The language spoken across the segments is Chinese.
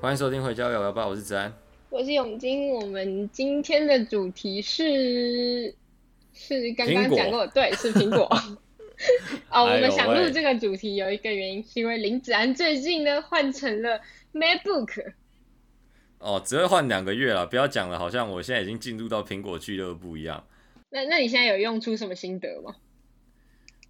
欢迎收听《回家聊聊吧》，我是子安，我是永金。我们今天的主题是是刚刚讲过，对，是苹果。哦，我们想录这个主题有一个原因，是因为林子安最近呢换成了 MacBook。哦，只会换两个月了，不要讲了，好像我现在已经进入到苹果俱乐部一样。那那你现在有用出什么心得吗？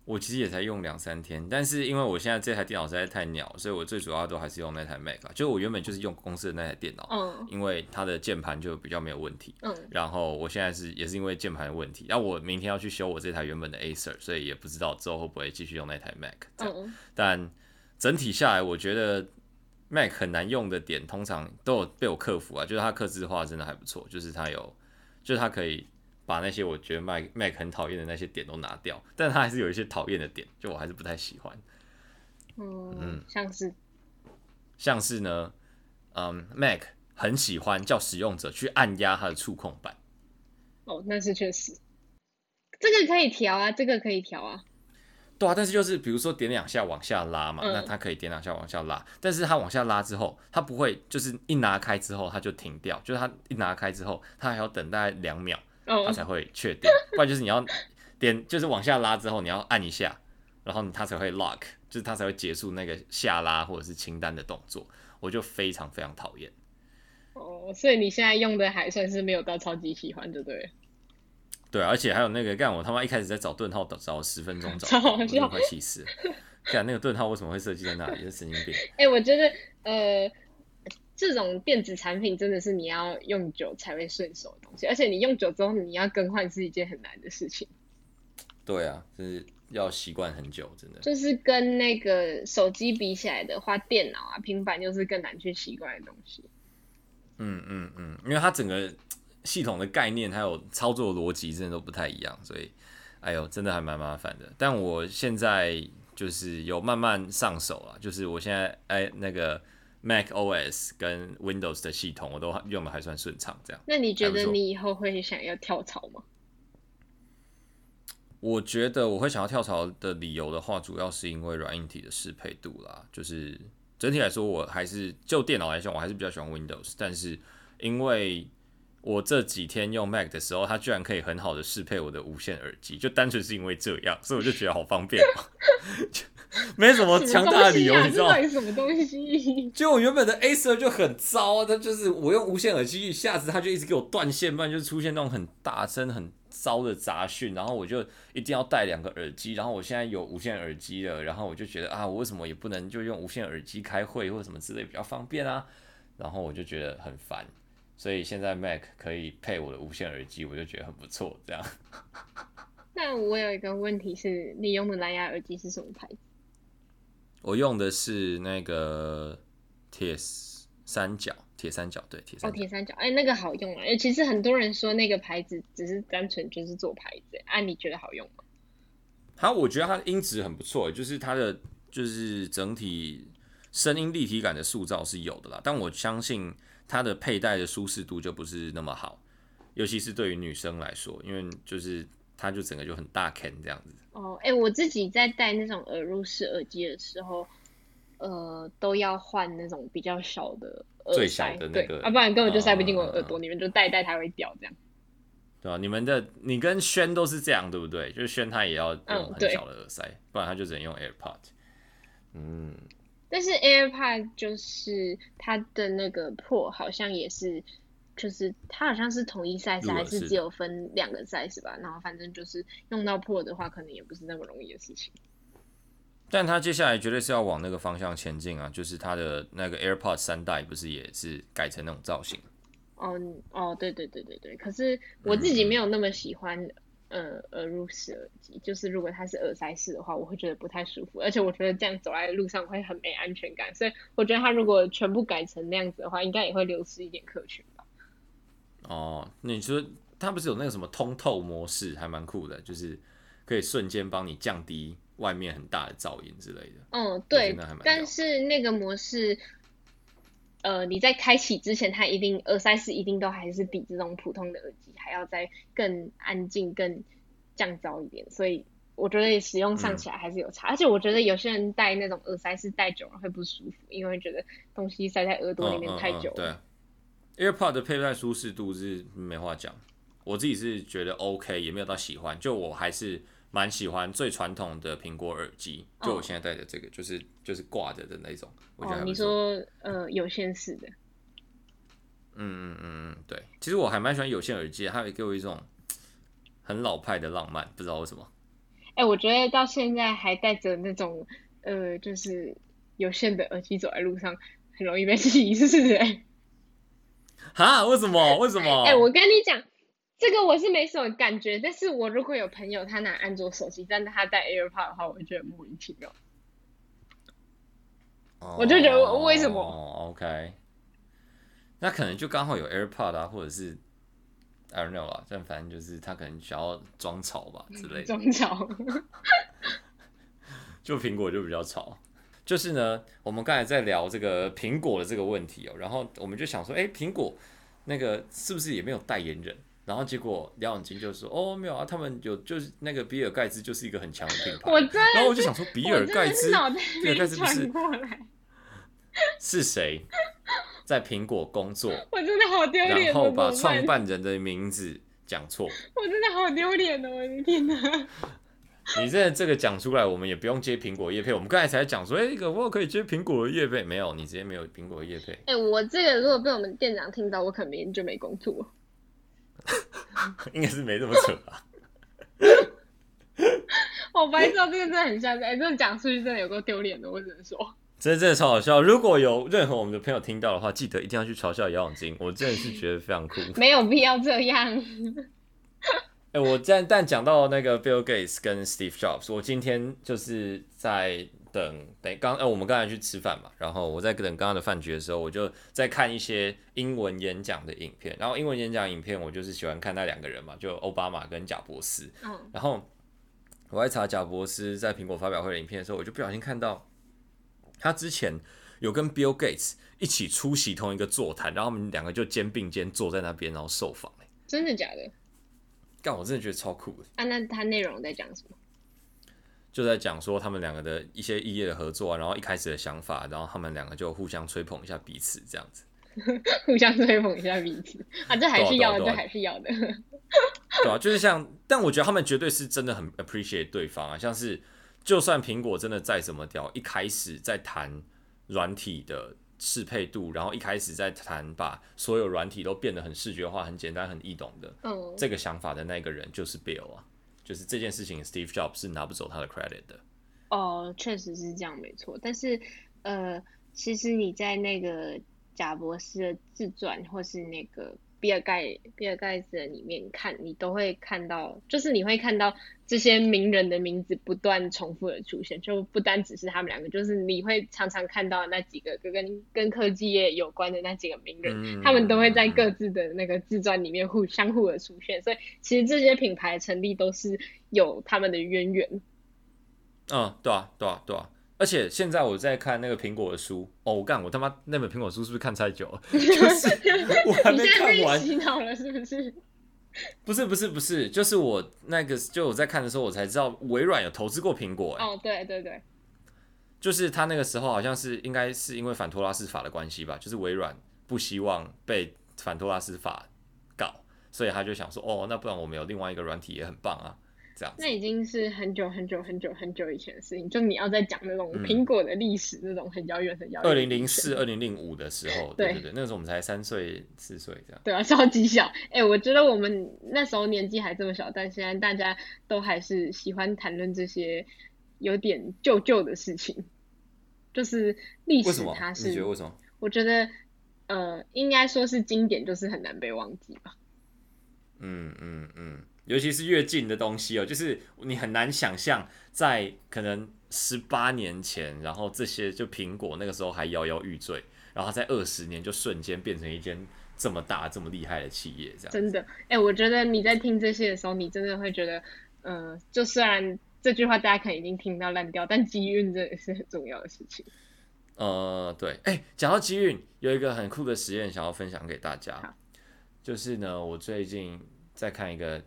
我其实也才用两三天，但是因为我现在这台电脑实在太鸟，所以我最主要都还是用那台 Mac。就我原本就是用公司的那台电脑，嗯，因为它的键盘就比较没有问题，嗯，然后我现在是也是因为键盘的问题，然后我明天要去修我这台原本的 Acer，所以也不知道之后会不会继续用那台 Mac。嗯，但整体下来，我觉得 Mac 很难用的点，通常都有被我克服啊，就是它克制化真的还不错，就是它有，就是它可以。把那些我觉得 Mac Mac 很讨厌的那些点都拿掉，但它还是有一些讨厌的点，就我还是不太喜欢。嗯，嗯，像是，像是呢，嗯，Mac 很喜欢叫使用者去按压它的触控板。哦，那是确实，这个可以调啊，这个可以调啊。对啊，但是就是比如说点两下往下拉嘛，嗯、那它可以点两下往下拉，但是它往下拉之后，它不会就是一拿开之后它就停掉，就是它一拿开之后，它还要等大概两秒。它才会确定，不然就是你要点，就是往下拉之后你要按一下，然后它才会 lock，就是它才会结束那个下拉或者是清单的动作。我就非常非常讨厌。哦，所以你现在用的还算是没有到超级喜欢，对不对？对，而且还有那个干我他妈一开始在找顿号找十分钟找，我都快气死了。干那个顿号为什么会设计在那里？是神经病。哎、欸，我觉得呃。这种电子产品真的是你要用久才会顺手的东西，而且你用久之后你要更换是一件很难的事情。对啊，就是要习惯很久，真的。就是跟那个手机比起来的话，电脑啊、平板就是更难去习惯的东西。嗯嗯嗯，因为它整个系统的概念还有操作逻辑真的都不太一样，所以哎呦，真的还蛮麻烦的。但我现在就是有慢慢上手了，就是我现在哎那个。Mac OS 跟 Windows 的系统我都用的还算顺畅，这样。那你觉得你以后会想要跳槽吗？我觉得我会想要跳槽的理由的话，主要是因为软硬体的适配度啦。就是整体来说，我还是就电脑来讲，我还是比较喜欢 Windows。但是因为我这几天用 Mac 的时候，它居然可以很好的适配我的无线耳机，就单纯是因为这样，所以我就觉得好方便。没什么强大的理由，啊、你知道吗？什么东西？就我原本的 Acer 就很糟，它就是我用无线耳机一下子，它就一直给我断线，不然就出现那种很大声、很糟的杂讯，然后我就一定要戴两个耳机。然后我现在有无线耳机了，然后我就觉得啊，我为什么也不能就用无线耳机开会或者什么之类比较方便啊？然后我就觉得很烦，所以现在 Mac 可以配我的无线耳机，我就觉得很不错。这样。那我有一个问题是，你用的蓝牙耳机是什么牌子？我用的是那个铁三角，铁三角对，铁三角。哦，铁三角，哎、欸，那个好用啊！哎，其实很多人说那个牌子只是单纯就是做牌子，啊，你觉得好用吗？它，我觉得它的音质很不错，就是它的就是整体声音立体感的塑造是有的啦。但我相信它的佩戴的舒适度就不是那么好，尤其是对于女生来说，因为就是它就整个就很大 can 这样子。哦，哎、欸，我自己在戴那种耳入式耳机的时候，呃，都要换那种比较小的最小的那个，啊，不然根本就塞不进我耳朵里面，嗯、就戴一戴它会掉这样。对啊，你们的你跟轩都是这样，对不对？就是轩他也要用很小的耳塞，嗯、不然他就只能用 AirPod。嗯，但是 AirPod 就是它的那个破好像也是。就是它好像是统一 size 还是只有分两个 size 吧？然后反正就是用到破的话，可能也不是那么容易的事情。但它接下来绝对是要往那个方向前进啊！就是它的那个 AirPods 三代不是也是改成那种造型？哦哦，对对对对对。可是我自己没有那么喜欢，嗯、呃，耳入式耳机。就是如果它是耳塞式的话，我会觉得不太舒服，而且我觉得这样走在路上会很没安全感。所以我觉得它如果全部改成那样子的话，应该也会流失一点客群。哦，你说它不是有那个什么通透模式，还蛮酷的，就是可以瞬间帮你降低外面很大的噪音之类的。嗯，对。但是那个模式，呃，你在开启之前，它一定耳塞是一定都还是比这种普通的耳机还要再更安静、更降噪一点，所以。我觉得使用上起来还是有差，嗯、而且我觉得有些人戴那种耳塞是戴久了会不舒服，因为觉得东西塞在耳朵里面太久了。，AirPod 的佩戴舒适度是没话讲，我自己是觉得 OK，也没有到喜欢，就我还是蛮喜欢最传统的苹果耳机，就我现在戴的这个，就是就是挂着的那种。我觉得、哦、你说呃有线式的？嗯嗯嗯嗯，对，其实我还蛮喜欢有线耳机，它会给我一种很老派的浪漫，不知道为什么。哎、欸，我觉得到现在还戴着那种呃，就是有线的耳机走在路上，很容易被歧视哎。哈？为什么？为什么？哎、欸，我跟你讲，这个我是没什么感觉，但是我如果有朋友他拿安卓手机，但是他戴 AirPod 的话，我会觉得莫名其妙。哦。我就觉得为什么？哦，OK。那可能就刚好有 AirPod 啊，或者是。I don't know 啊，但反正就是他可能想要装潮吧之类的。装潮，就苹果就比较潮。就是呢，我们刚才在聊这个苹果的这个问题哦、喔，然后我们就想说，哎、欸，苹果那个是不是也没有代言人？然后结果廖永金就说，哦，没有啊，他们有，就是那个比尔盖茨就是一个很强的品牌。我然后我就想说，比尔盖茨，比尔盖茨不是是谁？在苹果工作，我真的好丢脸。然后把创办人的名字讲错，我真的好丢脸哦！我的天哪！你现在这个讲出来，我们也不用接苹果叶配。我们刚才才讲说，哎、欸，可不可以接苹果的业配？没有，你直接没有苹果的业配。哎、欸，我这个如果被我们店长听到，我可能明天就没工作。应该是没这么扯吧？我白知道这个真的很像，哎、欸，这讲出去真的有够丢脸的，我只能说。真的真的超好笑！如果有任何我们的朋友听到的话，记得一定要去嘲笑姚永金。我真的是觉得非常酷。没有必要这样。哎、欸，我但但讲到那个 Bill Gates 跟 Steve Jobs，我今天就是在等等刚呃，我们刚才去吃饭嘛，然后我在等刚刚的饭局的时候，我就在看一些英文演讲的影片。然后英文演讲影片，我就是喜欢看那两个人嘛，就奥巴马跟贾博斯。嗯。然后我在查贾博斯在苹果发表会的影片的时候，我就不小心看到。他之前有跟 Bill Gates 一起出席同一个座谈，然后他们两个就肩并肩坐在那边，然后受访。真的假的？干，我真的觉得超酷的。啊，那他内容在讲什么？就在讲说他们两个的一些异业的合作啊，然后一开始的想法，然后他们两个就互相吹捧一下彼此，这样子。互相吹捧一下彼此啊，这还是要的，这还是要的。对啊，就是像，但我觉得他们绝对是真的很 appreciate 对方啊，像是。就算苹果真的再怎么屌，一开始在谈软体的适配度，然后一开始在谈把所有软体都变得很视觉化、很简单、很易懂的，嗯，这个想法的那个人就是 Bill 啊，就是这件事情 Steve Jobs 是拿不走他的 credit 的。哦，确实是这样，没错。但是，呃，其实你在那个贾博士的自传或是那个。比尔盖比尔盖茨的里面看，你都会看到，就是你会看到这些名人的名字不断重复的出现，就不单只是他们两个，就是你会常常看到那几个跟跟科技业有关的那几个名人，嗯、他们都会在各自的那个自传里面互相互的出现，所以其实这些品牌成立都是有他们的渊源。嗯，对啊，对啊，对啊。而且现在我在看那个苹果的书哦，我干，我他妈那本苹果书是不是看太久了？就是我还没看完。洗脑了是不是？不是不是不是，就是我那个就我在看的时候，我才知道微软有投资过苹果。哦，对对对，就是他那个时候好像是应该是因为反托拉斯法的关系吧，就是微软不希望被反托拉斯法搞，所以他就想说，哦，那不然我们有另外一个软体也很棒啊。那已经是很久很久很久很久以前的事情，就你要再讲那种苹果的历史，那种很遥远很遥远。二零零四、二零零五的时候，对对对，那时候我们才三岁四岁这样。对啊，超级小。哎、欸，我觉得我们那时候年纪还这么小，但现在大家都还是喜欢谈论这些有点旧旧的事情，就是历史它是。你觉得为什么？我觉得呃，应该说是经典，就是很难被忘记吧。嗯嗯嗯。尤其是越近的东西哦，就是你很难想象，在可能十八年前，然后这些就苹果那个时候还摇摇欲坠，然后在二十年就瞬间变成一间这么大、这么厉害的企业，这样。真的，哎、欸，我觉得你在听这些的时候，你真的会觉得，呃，就虽然这句话大家可能已经听到烂掉，但机运真的是很重要的事情。呃，对，哎，讲到机运，有一个很酷的实验想要分享给大家，就是呢，我最近在看一个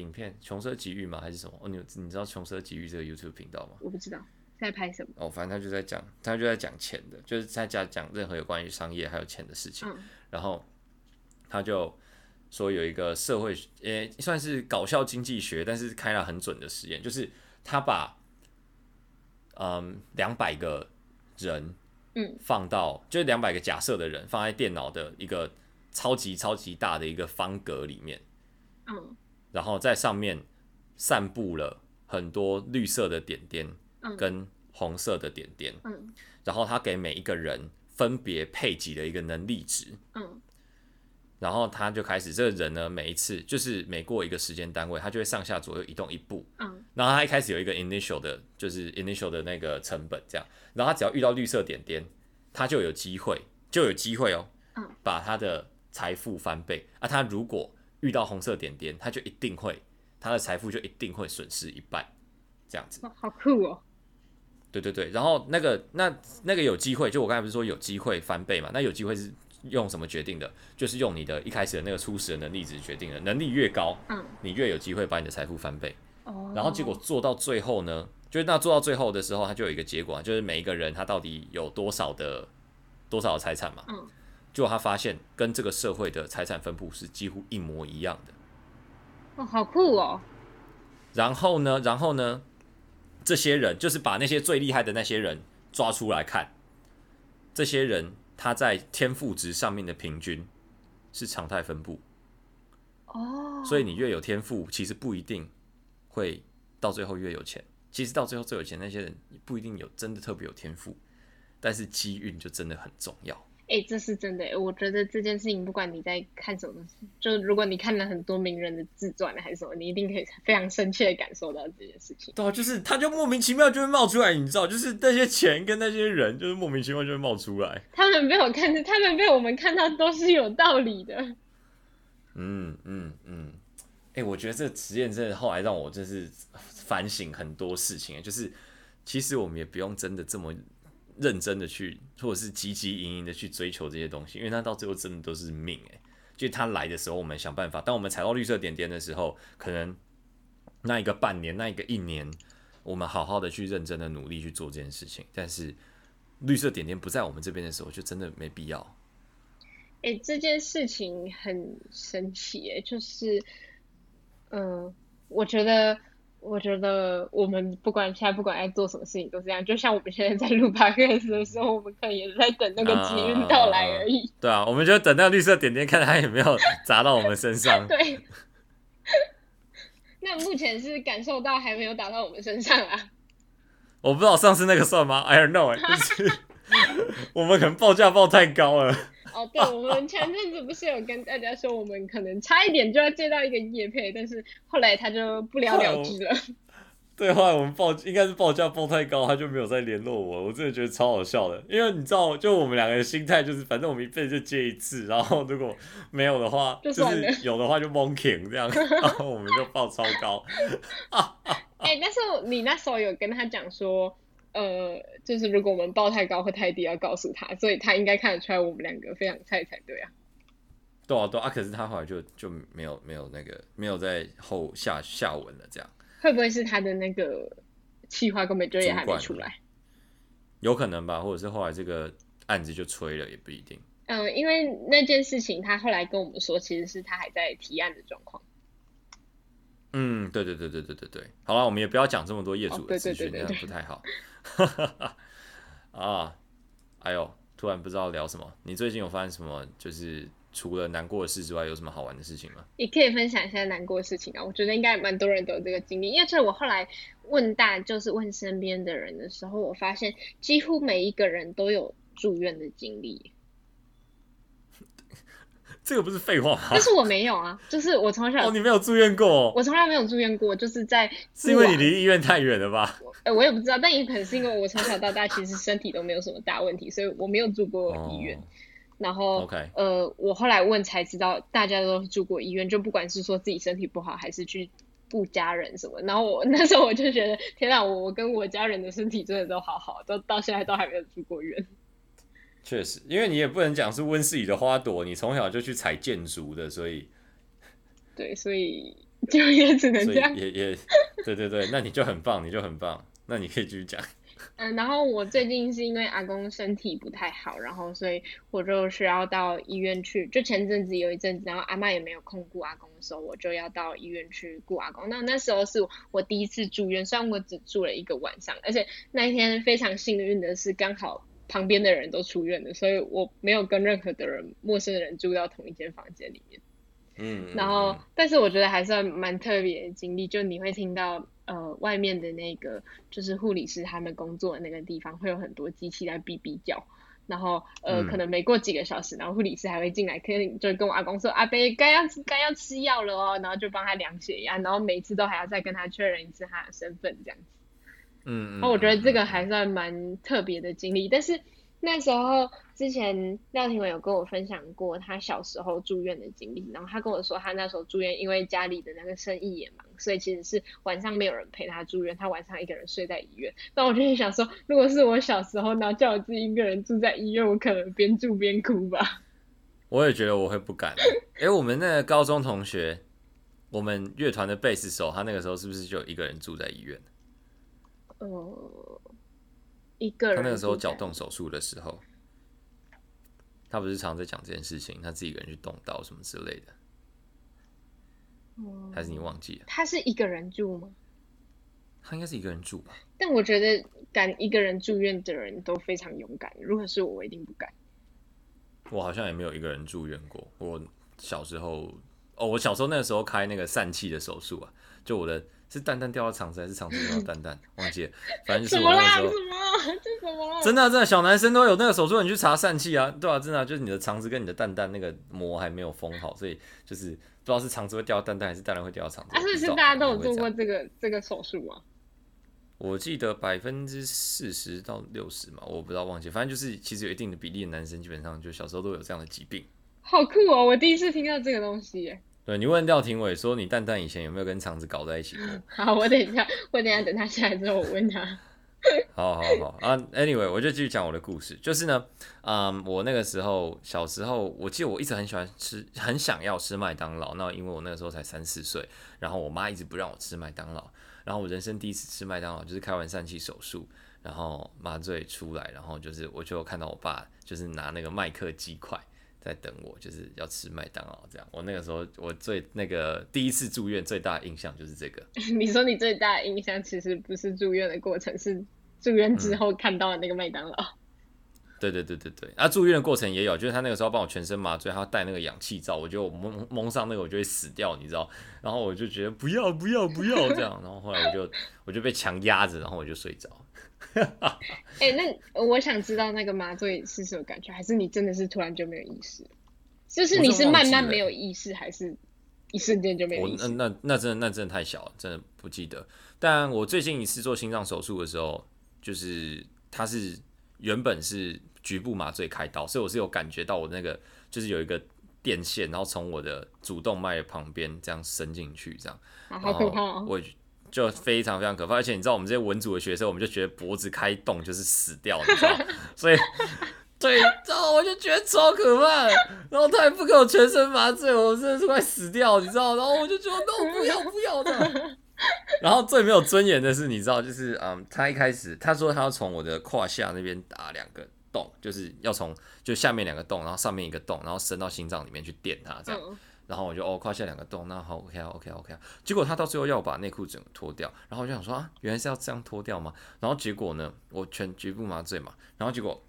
影片，《穷奢极欲》吗？还是什么？哦，你你知道《穷奢极欲》这个 YouTube 频道吗？我不知道。在拍什么？哦，反正他就在讲，他就在讲钱的，就是在讲讲任何有关于商业还有钱的事情。嗯、然后他就说有一个社会，呃、欸，算是搞笑经济学，但是开了很准的实验，就是他把嗯两百个人，嗯，放到、嗯、就是两百个假设的人放在电脑的一个超级超级大的一个方格里面，嗯，然后在上面散布了很多绿色的点点。跟红色的点点，嗯，然后他给每一个人分别配给了一个能力值，嗯，然后他就开始，这个人呢，每一次就是每过一个时间单位，他就会上下左右移动一步，嗯，然后他一开始有一个 initial 的，就是 initial 的那个成本这样，然后他只要遇到绿色点点，他就有机会，就有机会哦，嗯，把他的财富翻倍，啊，他如果遇到红色点点，他就一定会，他的财富就一定会损失一半，这样子，好酷哦。对对对，然后那个那那个有机会，就我刚才不是说有机会翻倍嘛？那有机会是用什么决定的？就是用你的一开始的那个初始的能力值决定的。能力越高，嗯，你越有机会把你的财富翻倍。哦，然后结果做到最后呢，就是那做到最后的时候，它就有一个结果，就是每一个人他到底有多少的多少的财产嘛？嗯，结果他发现跟这个社会的财产分布是几乎一模一样的。哦，好酷哦！然后呢，然后呢？这些人就是把那些最厉害的那些人抓出来看，这些人他在天赋值上面的平均是常态分布。哦，所以你越有天赋，其实不一定会到最后越有钱。其实到最后最有钱那些人不一定有真的特别有天赋，但是机运就真的很重要。哎、欸，这是真的。我觉得这件事情，不管你在看什么，就如果你看了很多名人的自传还是什么，你一定可以非常深切的感受到这件事情。对啊，就是他就莫名其妙就会冒出来，你知道，就是那些钱跟那些人，就是莫名其妙就会冒出来。他们被我看，他们被我们看到都是有道理的。嗯嗯嗯。哎、欸，我觉得这个实验真的后来让我真是反省很多事情，就是其实我们也不用真的这么。认真的去，或者是汲汲营营的去追求这些东西，因为它到最后真的都是命诶，就它来的时候，我们想办法；当我们踩到绿色点点的时候，可能那一个半年，那一个一年，我们好好的去认真的努力去做这件事情。但是绿色点点不在我们这边的时候，就真的没必要。诶、欸，这件事情很神奇诶，就是，嗯、我觉得。我觉得我们不管现在不管在做什么事情都是这样，就像我们现在在录 podcast 的时候，我们可能也是在等那个机运到来而已。对啊，我们就等那个绿色点点，看它有没有砸到我们身上。对。那目前是感受到还没有打到我们身上啊。我不知道上次那个算吗？I don't know，就是 我们可能报价报太高了。哦，对，我们前阵子不是有跟大家说，我们可能差一点就要接到一个叶配，但是后来他就不了了之了。对，后来我们报应该是报价报太高，他就没有再联络我。我真的觉得超好笑的，因为你知道，就我们两个的心态就是，反正我们一辈子就接一次，然后如果没有的话，就，就是有的话就 monkey 这样，然后我们就报超高。哎、欸，但是你那时候有跟他讲说。呃，就是如果我们报太高或太低，要告诉他，所以他应该看得出来我们两个非常菜才对啊。对啊，对啊，可是他后来就就没有没有那个没有在后下下文了，这样会不会是他的那个企划根本就也还没出来？有可能吧，或者是后来这个案子就吹了，也不一定。嗯、呃，因为那件事情，他后来跟我们说，其实是他还在提案的状况。嗯，对对对对对对对，好了，我们也不要讲这么多业主的资讯，这样不太好。哈 哈啊，哎呦，突然不知道聊什么。你最近有发生什么？就是除了难过的事之外，有什么好玩的事情吗？你可以分享一下难过的事情啊。我觉得应该蛮多人都有这个经历，因为这我后来问大，就是问身边的人的时候，我发现几乎每一个人都有住院的经历。这个不是废话吗？但是我没有啊，就是我从小哦，你没有住院过，我从来没有住院过，就是在是因为你离医院太远了吧？呃，我也不知道，但也可能是因为我从小到大其实身体都没有什么大问题，所以我没有住过医院。哦、然后，OK，呃，我后来问才知道，大家都住过医院，就不管是说自己身体不好，还是去顾家人什么。然后我 那时候我就觉得，天哪，我我跟我家人的身体真的都好好，都到现在都还没有住过院。确实，因为你也不能讲是温室里的花朵，你从小就去采建筑的，所以，对，所以就也只能这样，也也，对对对，那你就很棒，你就很棒，那你可以继续讲。嗯，然后我最近是因为阿公身体不太好，然后所以我就需要到医院去。就前阵子有一阵子，然后阿妈也没有空顾阿公的时候，我就要到医院去顾阿公。那那时候是我第一次住院，虽然我只住了一个晚上，而且那一天非常幸运的是刚好。旁边的人都出院了，所以我没有跟任何的人、陌生人住到同一间房间里面。嗯，然后，但是我觉得还算蛮特别的经历，就你会听到呃，外面的那个就是护理师他们工作的那个地方会有很多机器在哔哔叫，然后呃，嗯、可能没过几个小时，然后护理师还会进来，可能就跟我阿公说：“阿伯该要该要吃药了哦。”然后就帮他量血压，然后每次都还要再跟他确认一次他的身份，这样子。嗯，那我觉得这个还算蛮特别的经历，但是那时候之前廖廷伟有跟我分享过他小时候住院的经历，然后他跟我说他那时候住院，因为家里的那个生意也忙，所以其实是晚上没有人陪他住院，他晚上一个人睡在医院。那我就想说，如果是我小时候，然后叫我自己一个人住在医院，我可能边住边哭吧。我也觉得我会不敢。哎、欸，我们那个高中同学，我们乐团的贝斯手，他那个时候是不是就一个人住在医院？呃，一个人。他那个时候脚动手术的时候，他不是常在讲这件事情，他自己一个人去动刀什么之类的。还是你忘记了？他是一个人住吗？他应该是一个人住吧。但我觉得敢一个人住院的人都非常勇敢。如果是我，我一定不敢。我好像也没有一个人住院过。我小时候，哦，我小时候那个时候开那个疝气的手术啊，就我的。是蛋蛋掉到肠子，还是肠子掉到蛋蛋？忘记了，反正就是我那时候。什么？什么？这什么？真的、啊、真的，小男生都有那个手术，你去查疝气啊，对啊，真的、啊、就是你的肠子跟你的蛋蛋那个膜还没有封好，所以就是不知道是肠子会掉到蛋蛋，还是蛋蛋会掉到肠子。啊，是不是大家都有做过这个这个手术啊？我记得百分之四十到六十嘛，我不知道忘记，反正就是其实有一定的比例的男生，基本上就小时候都有这样的疾病。好酷哦！我第一次听到这个东西耶。对，你问廖廷伟说，你蛋蛋以前有没有跟肠子搞在一起过？好，我等一下，我等一下等他下来之后，我问他。好好好啊，Anyway，我就继续讲我的故事。就是呢，嗯，我那个时候小时候，我记得我一直很喜欢吃，很想要吃麦当劳。那因为我那个时候才三四岁，然后我妈一直不让我吃麦当劳。然后我人生第一次吃麦当劳，就是开完疝气手术，然后麻醉出来，然后就是我就看到我爸就是拿那个麦克鸡块。在等我，就是要吃麦当劳这样。我那个时候，我最那个第一次住院最大的印象就是这个。你说你最大的印象其实不是住院的过程，是住院之后看到的那个麦当劳。嗯。对对对对对，啊，住院的过程也有，就是他那个时候帮我全身麻醉，他要戴那个氧气罩，我就蒙蒙上那个我就会死掉，你知道？然后我就觉得不要不要不要这样，然后后来我就我就被强压着，然后我就睡着。哎、欸，那我想知道那个麻醉是什么感觉？还是你真的是突然就没有意识？就是你是慢慢没有意识，还是一瞬间就没有意识？那那那真的那真的太小了，真的不记得。但我最近一次做心脏手术的时候，就是它是原本是局部麻醉开刀，所以我是有感觉到我那个就是有一个电线，然后从我的主动脉旁边这样伸进去，这样。啊，好可怕哦！我。就非常非常可怕，而且你知道我们这些文组的学生，我们就觉得脖子开洞就是死掉，你知道？所以，对，然后我就觉得超可怕，然后他还不给我全身麻醉，我真的是快死掉，你知道？然后我就觉得，那我不要不要的。然后最没有尊严的是，你知道，就是嗯，他一开始他说他要从我的胯下那边打两个洞，就是要从就下面两个洞，然后上面一个洞，然后伸到心脏里面去电他这样。然后我就哦，胯下两个洞，那好，OK 啊，OK 啊，OK 啊。结果他到最后要我把内裤整个脱掉，然后我就想说啊，原来是要这样脱掉吗？然后结果呢，我全局部麻醉嘛，然后结果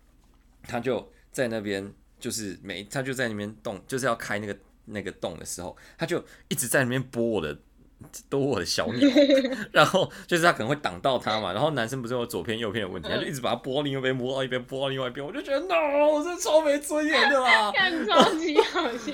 他就在那边，就是每他就在那边动，就是要开那个那个洞的时候，他就一直在那边拨我的，拨我的小鸟，然后就是他可能会挡到他嘛，然后男生不是有左偏右偏的问题，他就一直把它拨另一边，拨到一边，拨到另外一边，我就觉得 no，我这超没尊严的啦，看超级好笑。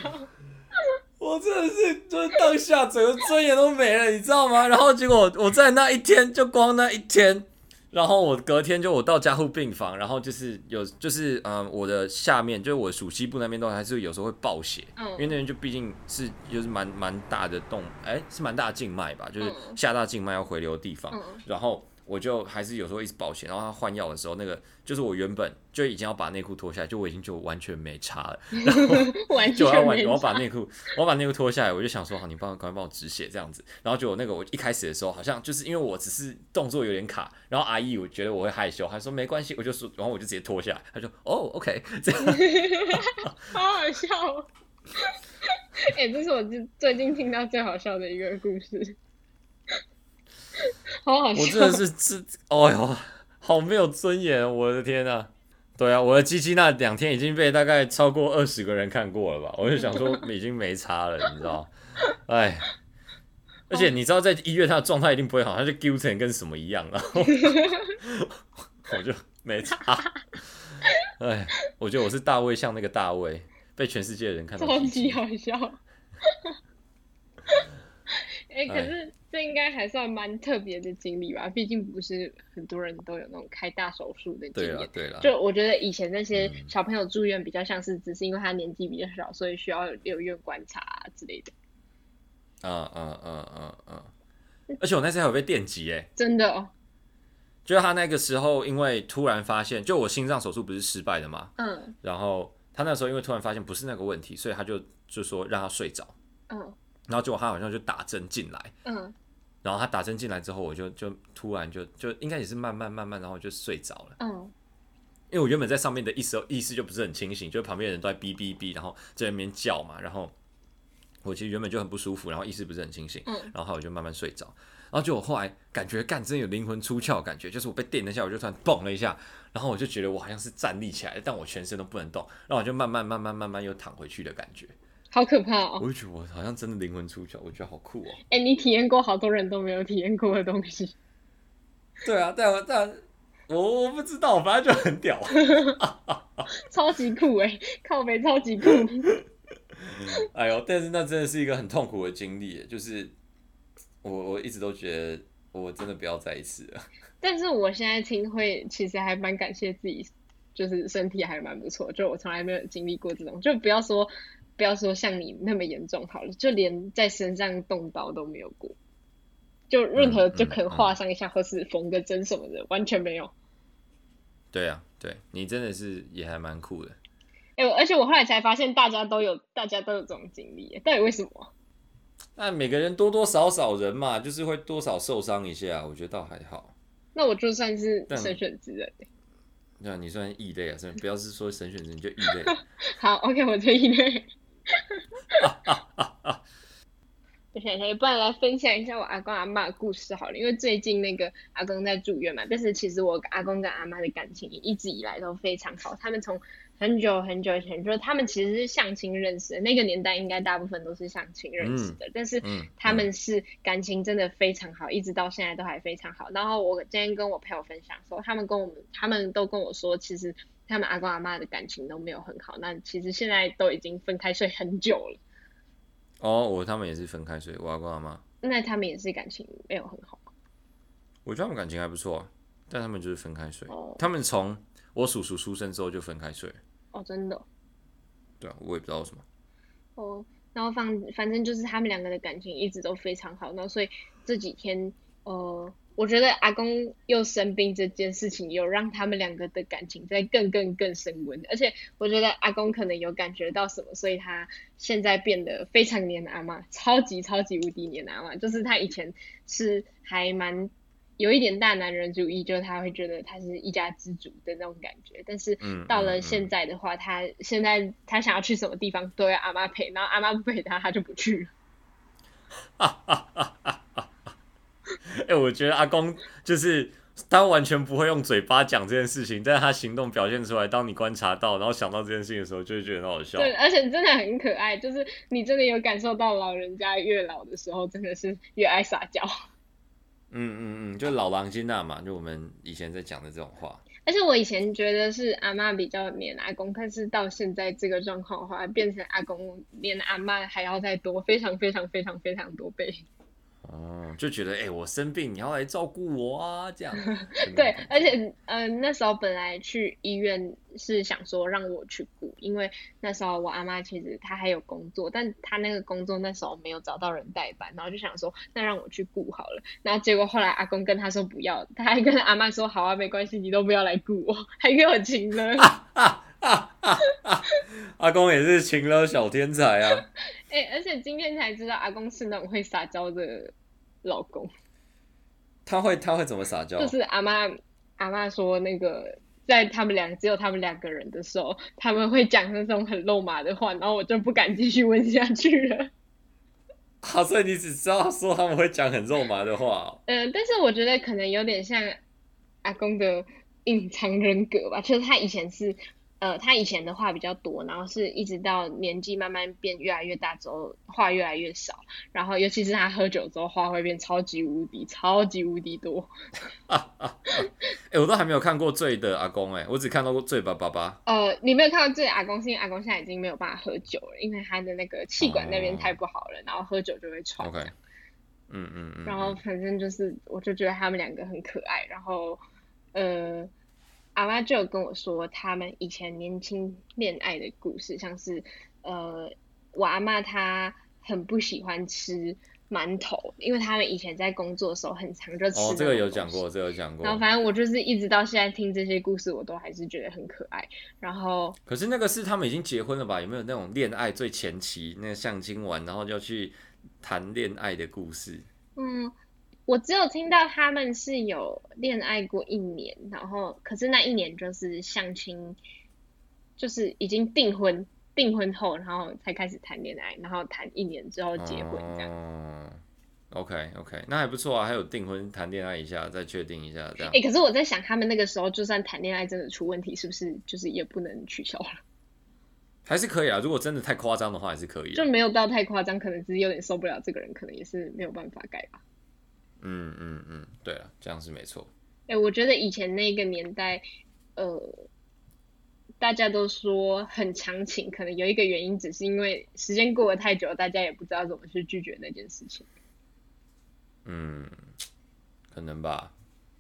我真的是，就是当下整个尊严都没了，你知道吗？然后结果我在那一天，就光那一天，然后我隔天就我到加护病房，然后就是有就是嗯，我的下面就是我属膝部那边都还是有时候会爆血，嗯，因为那边就毕竟是就是蛮蛮大的洞，哎，是蛮大的静脉吧，就是下大静脉要回流的地方，嗯，然后。我就还是有时候一直保险，然后他换药的时候，那个就是我原本就已经要把内裤脱下来，就我已经就完全没差了，然后就要完，我要把内裤，我把内裤脱下来，我就想说好，你帮我赶快帮我止血这样子，然后就那个我一开始的时候好像就是因为我只是动作有点卡，然后阿姨我觉得我会害羞，还说没关系，我就说，然后我就直接脱下来，他说哦，OK，这样，好好笑哦，哎、欸，这是我最最近听到最好笑的一个故事。好好笑，我真的是这，哎呦，好没有尊严！我的天呐，对啊，我的鸡鸡那两天已经被大概超过二十个人看过了吧？我就想说 已经没差了，你知道？哎，而且你知道在医院他的状态一定不会好，他就丢成跟什么一样，然后我就没差。哎，我觉得我是大卫，像那个大卫，被全世界的人看到超级好笑。哎，可是。这应该还算蛮特别的经历吧，毕竟不是很多人都有那种开大手术的经验。对，对，就我觉得以前那些小朋友住院比较像是只是因为他年纪比较小，所以需要留院观察啊之类的。嗯嗯嗯嗯嗯。而且我那时候有被电击哎，真的哦。就是他那个时候，因为突然发现，就我心脏手术不是失败的嘛，嗯。然后他那时候因为突然发现不是那个问题，所以他就就说让他睡着。嗯。然后结果他好像就打针进来。嗯。然后他打针进来之后，我就就突然就就应该也是慢慢慢慢，然后就睡着了。嗯，因为我原本在上面的意思意识就不是很清醒，就旁边的人都在哔哔哔，然后在那边叫嘛。然后我其实原本就很不舒服，然后意识不是很清醒。嗯，然后我就慢慢睡着。然后就我后来感觉干真有灵魂出窍的感觉，就是我被电了一下，我就突然蹦了一下，然后我就觉得我好像是站立起来，但我全身都不能动，然后我就慢慢慢慢慢慢又躺回去的感觉。好可怕哦！我就觉得我好像真的灵魂出窍，我觉得好酷哦。哎、欸，你体验过好多人都没有体验过的东西。对啊，但我但我我不知道，反正就很屌，超级酷哎，靠北超级酷。哎呦，但是那真的是一个很痛苦的经历，就是我我一直都觉得我真的不要再一次了。但是我现在听会，其实还蛮感谢自己，就是身体还蛮不错，就我从来没有经历过这种，就不要说。不要说像你那么严重好了，就连在身上动刀都没有过，就任何就可能划上一下，或是缝个针什么的，完全没有。对啊，对你真的是也还蛮酷的。哎、欸，而且我后来才发现，大家都有，大家都有这种经历，到底为什么？那每个人多多少少人嘛，就是会多少受伤一下，我觉得倒还好。那我就算是神选之人。对啊，你算异类啊，算不要是说神选之人就异类。好，OK，我就异类。哈哈哈哈我想想，不然来分享一下我阿公阿妈的故事好了。因为最近那个阿公在住院嘛，但是其实我阿公跟阿妈的感情一直以来都非常好。他们从很久很久以前，就是他们其实是相亲认识的，那个年代应该大部分都是相亲认识的。嗯、但是他们是感情真的非常好，嗯、一直到现在都还非常好。然后我今天跟我朋友分享说，他们跟我们，他们都跟我说，其实。他们阿公阿妈的感情都没有很好，那其实现在都已经分开睡很久了。哦，我他们也是分开睡，我阿公阿妈。那他们也是感情没有很好。我觉得他们感情还不错，但他们就是分开睡。哦。他们从我叔叔出生之后就分开睡。哦，真的。对啊，我也不知道为什么。哦，然后反反正就是他们两个的感情一直都非常好，那所以这几天呃。我觉得阿公又生病这件事情，有让他们两个的感情在更更更升温。而且我觉得阿公可能有感觉到什么，所以他现在变得非常黏阿妈，超级超级无敌黏阿妈。就是他以前是还蛮有一点大男人主义，就是他会觉得他是一家之主的那种感觉。但是到了现在的话，他现在他想要去什么地方都要阿妈陪，然后阿妈不陪他，他就不去了。我觉得阿公就是他完全不会用嘴巴讲这件事情，但是他行动表现出来。当你观察到，然后想到这件事情的时候，就会觉得很好笑。对，而且真的很可爱，就是你真的有感受到老人家越老的时候，真的是越爱撒娇。嗯嗯嗯，就老狼精那嘛，就我们以前在讲的这种话。而且我以前觉得是阿妈比较黏阿公，但是到现在这个状况的话，变成阿公黏阿妈还要再多，非常非常非常非常多倍。哦，就觉得哎、欸，我生病你要来照顾我啊，这样。对，而且嗯、呃，那时候本来去医院是想说让我去顾，因为那时候我阿妈其实她还有工作，但她那个工作那时候没有找到人代班，然后就想说那让我去顾好了。然后结果后来阿公跟他说不要，他还跟阿妈说好啊，没关系，你都不要来顾我，还给我请了。阿公也是情了小天才啊！哎、欸，而且今天才知道阿公是那种会撒娇的老公。他会他会怎么撒娇？就是阿妈阿妈说那个在他们两只有他们两个人的时候，他们会讲那种很肉麻的话，然后我就不敢继续问下去了。好、啊，所以你只知道说他们会讲很肉麻的话、哦。嗯，但是我觉得可能有点像阿公的隐藏人格吧，就是他以前是。呃，他以前的话比较多，然后是一直到年纪慢慢变越来越大之后，话越来越少。然后尤其是他喝酒之后，话会变超级无敌、超级无敌多。哎、啊啊啊欸，我都还没有看过醉的阿公哎、欸，我只看到过醉爸爸爸。呃，你没有看到醉阿公，是因为阿公现在已经没有办法喝酒了，因为他的那个气管那边太不好了，哦、然后喝酒就会喘。OK，嗯嗯嗯。然后反正就是，我就觉得他们两个很可爱。然后，呃。阿妈就有跟我说，他们以前年轻恋爱的故事，像是，呃，我阿妈她很不喜欢吃馒头，因为他们以前在工作的时候很常就吃。哦，这个有讲过，这个有讲过。然后反正我就是一直到现在听这些故事，我都还是觉得很可爱。然后，可是那个是他们已经结婚了吧？有没有那种恋爱最前期那个相亲完，然后就要去谈恋爱的故事？嗯。我只有听到他们是有恋爱过一年，然后可是那一年就是相亲，就是已经订婚，订婚后然后才开始谈恋爱，然后谈一年之后结婚这样。哦，OK OK，那还不错啊，还有订婚谈恋爱一下再确定一下这样。哎、欸，可是我在想，他们那个时候就算谈恋爱真的出问题，是不是就是也不能取消了？还是可以啊，如果真的太夸张的话，还是可以。就没有到太夸张，可能只是有点受不了这个人，可能也是没有办法改吧。嗯嗯嗯，对了，这样是没错。哎、欸，我觉得以前那个年代，呃，大家都说很长情，可能有一个原因，只是因为时间过得太久，大家也不知道怎么去拒绝那件事情。嗯，可能吧。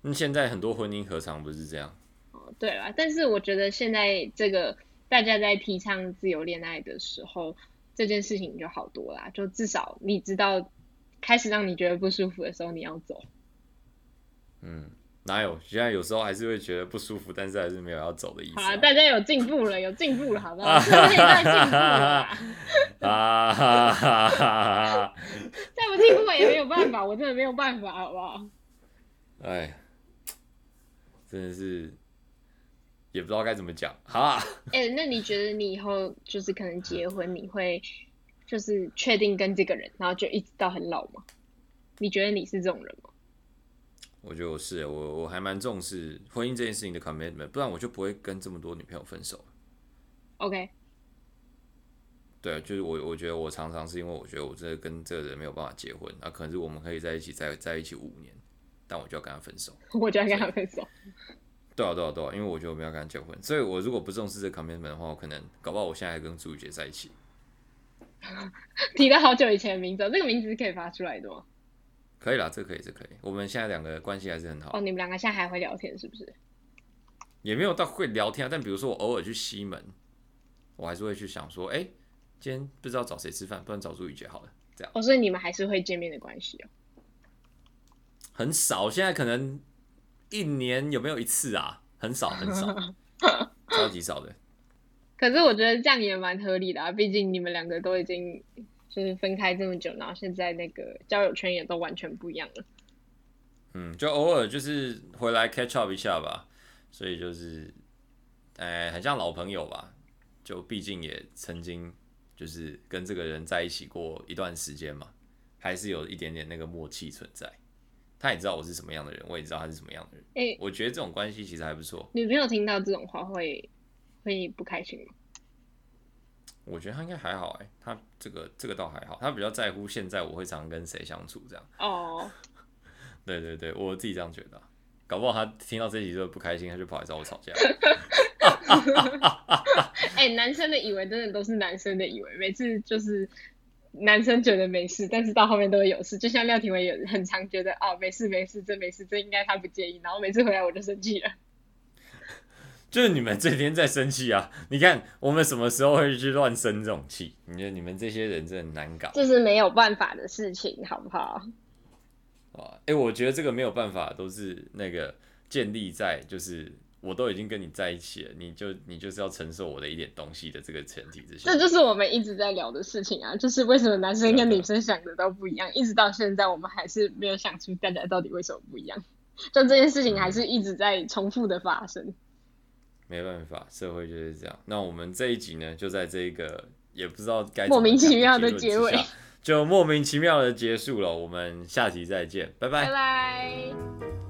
那现在很多婚姻何尝不是这样？哦，对了，但是我觉得现在这个大家在提倡自由恋爱的时候，这件事情就好多啦，就至少你知道。开始让你觉得不舒服的时候，你要走。嗯，哪有？现在有时候还是会觉得不舒服，但是还是没有要走的意思、啊。好了，大家有进步了，有进步了，好不好？现在在进步了。啊哈哈哈！再不进步也没有办法，我真的没有办法，好不好？哎，真的是也不知道该怎么讲。好啊。哎、欸，那你觉得你以后就是可能结婚，你会？就是确定跟这个人，然后就一直到很老吗？你觉得你是这种人吗？我觉得我是，我我还蛮重视婚姻这件事情的 commitment，不然我就不会跟这么多女朋友分手。OK。对，就是我我觉得我常常是因为我觉得我真的跟这个人没有办法结婚，那可能是我们可以在一起在在一起五年，但我就要跟他分手。我就要跟他分手。对啊对啊对啊，因为我觉得我没有跟他结婚，所以我如果不重视这个 commitment 的话，我可能搞不好我现在还跟朱雨洁在一起。提了好久以前的名字，这个名字是可以发出来的吗？可以啦，这个可以，这个可以。我们现在两个关系还是很好。哦，你们两个现在还会聊天是不是？也没有到会聊天啊，但比如说我偶尔去西门，我还是会去想说，哎、欸，今天不知道找谁吃饭，不然找朱雨洁好了，这样。哦，所以你们还是会见面的关系哦？很少，现在可能一年有没有一次啊？很少，很少，超级少的。可是我觉得这样也蛮合理的啊，毕竟你们两个都已经就是分开这么久，然后现在那个交友圈也都完全不一样了。嗯，就偶尔就是回来 catch up 一下吧，所以就是，哎，很像老朋友吧。就毕竟也曾经就是跟这个人在一起过一段时间嘛，还是有一点点那个默契存在。他也知道我是什么样的人，我也知道他是什么样的人。哎、欸，我觉得这种关系其实还不错。你没有听到这种话会？会不开心吗？我觉得他应该还好哎，他这个这个倒还好，他比较在乎现在我会常跟谁相处这样。哦，oh. 对对对，我自己这样觉得，搞不好他听到这集就不开心，他就跑来找我吵架。哎、欸，男生的以为真的都是男生的以为，每次就是男生觉得没事，但是到后面都会有事。就像廖廷伟有很常觉得哦，没事没事，这没事，这应该他不介意。然后每次回来我就生气了。就是你们这天在生气啊！你看我们什么时候会去乱生这种气？你觉得你们这些人真的很难搞。这是没有办法的事情，好不好？啊，哎，我觉得这个没有办法，都是那个建立在就是我都已经跟你在一起了，你就你就是要承受我的一点东西的这个前提之下。这就是我们一直在聊的事情啊，就是为什么男生跟女生想的都不一样，一直到现在我们还是没有想出大家到底为什么不一样，就这件事情还是一直在重复的发生。嗯没办法，社会就是这样。那我们这一集呢，就在这一个也不知道该莫名其妙的结尾，就莫名其妙的结束了。我们下集再见，拜拜。拜拜。